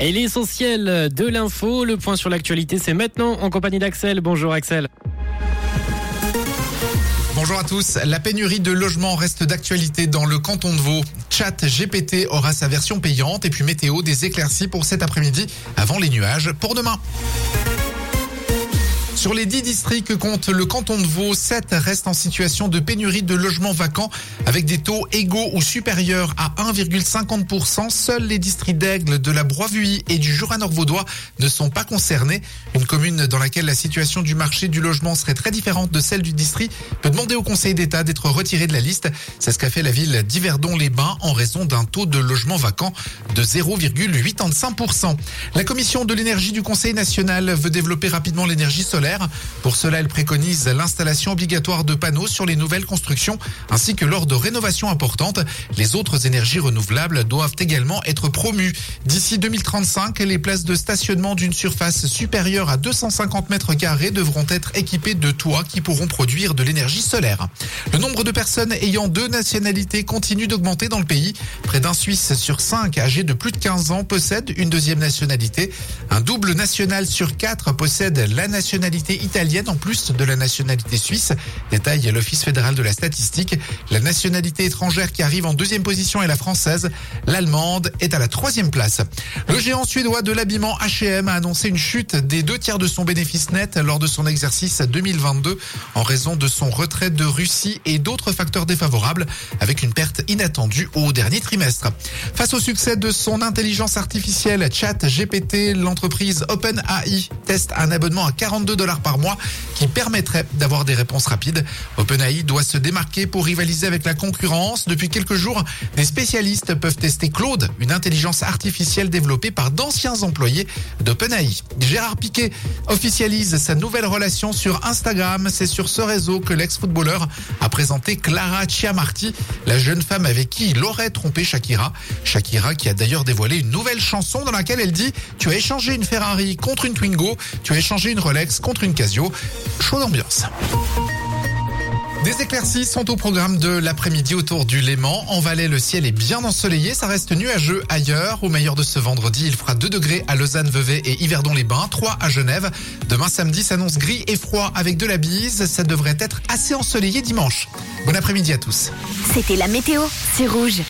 Et l'essentiel de l'info, le point sur l'actualité, c'est maintenant en compagnie d'Axel. Bonjour Axel. Bonjour à tous. La pénurie de logements reste d'actualité dans le canton de Vaud. Chat GPT aura sa version payante et puis météo des éclaircies pour cet après-midi avant les nuages pour demain. Sur les 10 districts que compte le canton de Vaud, 7 restent en situation de pénurie de logements vacants avec des taux égaux ou supérieurs à 1,50%. Seuls les districts d'Aigle, de la Broivue et du Jura nord-vaudois ne sont pas concernés. Une commune dans laquelle la situation du marché du logement serait très différente de celle du district peut demander au Conseil d'État d'être retiré de la liste. C'est ce qu'a fait la ville d'Yverdon-les-Bains en raison d'un taux de logement vacant de 0,85%. La commission de l'énergie du Conseil national veut développer rapidement l'énergie solaire pour cela, elle préconise l'installation obligatoire de panneaux sur les nouvelles constructions ainsi que lors de rénovations importantes. Les autres énergies renouvelables doivent également être promues. D'ici 2035, les places de stationnement d'une surface supérieure à 250 mètres carrés devront être équipées de toits qui pourront produire de l'énergie solaire. Le nombre de personnes ayant deux nationalités continue d'augmenter dans le pays. Près d'un Suisse sur cinq âgé de plus de 15 ans possède une deuxième nationalité. Un double national sur quatre possède la nationalité italienne en plus de la nationalité suisse. Détaille l'Office fédéral de la statistique. La nationalité étrangère qui arrive en deuxième position est la française. L'allemande est à la troisième place. Le géant suédois de l'habillement H&M a annoncé une chute des deux tiers de son bénéfice net lors de son exercice 2022 en raison de son retrait de Russie et d'autres facteurs défavorables avec une perte inattendue au dernier trimestre. Face au succès de son intelligence artificielle Chat GPT, l'entreprise OpenAI teste un abonnement à 42 dollars par mois qui permettrait d'avoir des réponses rapides. OpenAI doit se démarquer pour rivaliser avec la concurrence. Depuis quelques jours, des spécialistes peuvent tester Claude, une intelligence artificielle développée par d'anciens employés d'OpenAI. Gérard Piquet officialise sa nouvelle relation sur Instagram. C'est sur ce réseau que l'ex-footballeur a présenté Clara Chiamarti, la jeune femme avec qui il aurait trompé Shakira. Shakira qui a d'ailleurs dévoilé une nouvelle chanson dans laquelle elle dit « Tu as échangé une Ferrari contre une Twingo, tu as échangé une Rolex contre une Casio. Chaud d'ambiance. Des éclaircies sont au programme de l'après-midi autour du Léman. En Valais, le ciel est bien ensoleillé. Ça reste nuageux ailleurs. Au meilleur de ce vendredi, il fera 2 degrés à Lausanne, Vevey et Yverdon-les-Bains, 3 à Genève. Demain samedi s'annonce gris et froid avec de la bise. Ça devrait être assez ensoleillé dimanche. Bon après-midi à tous. C'était la météo, c'est rouge.